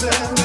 dancing.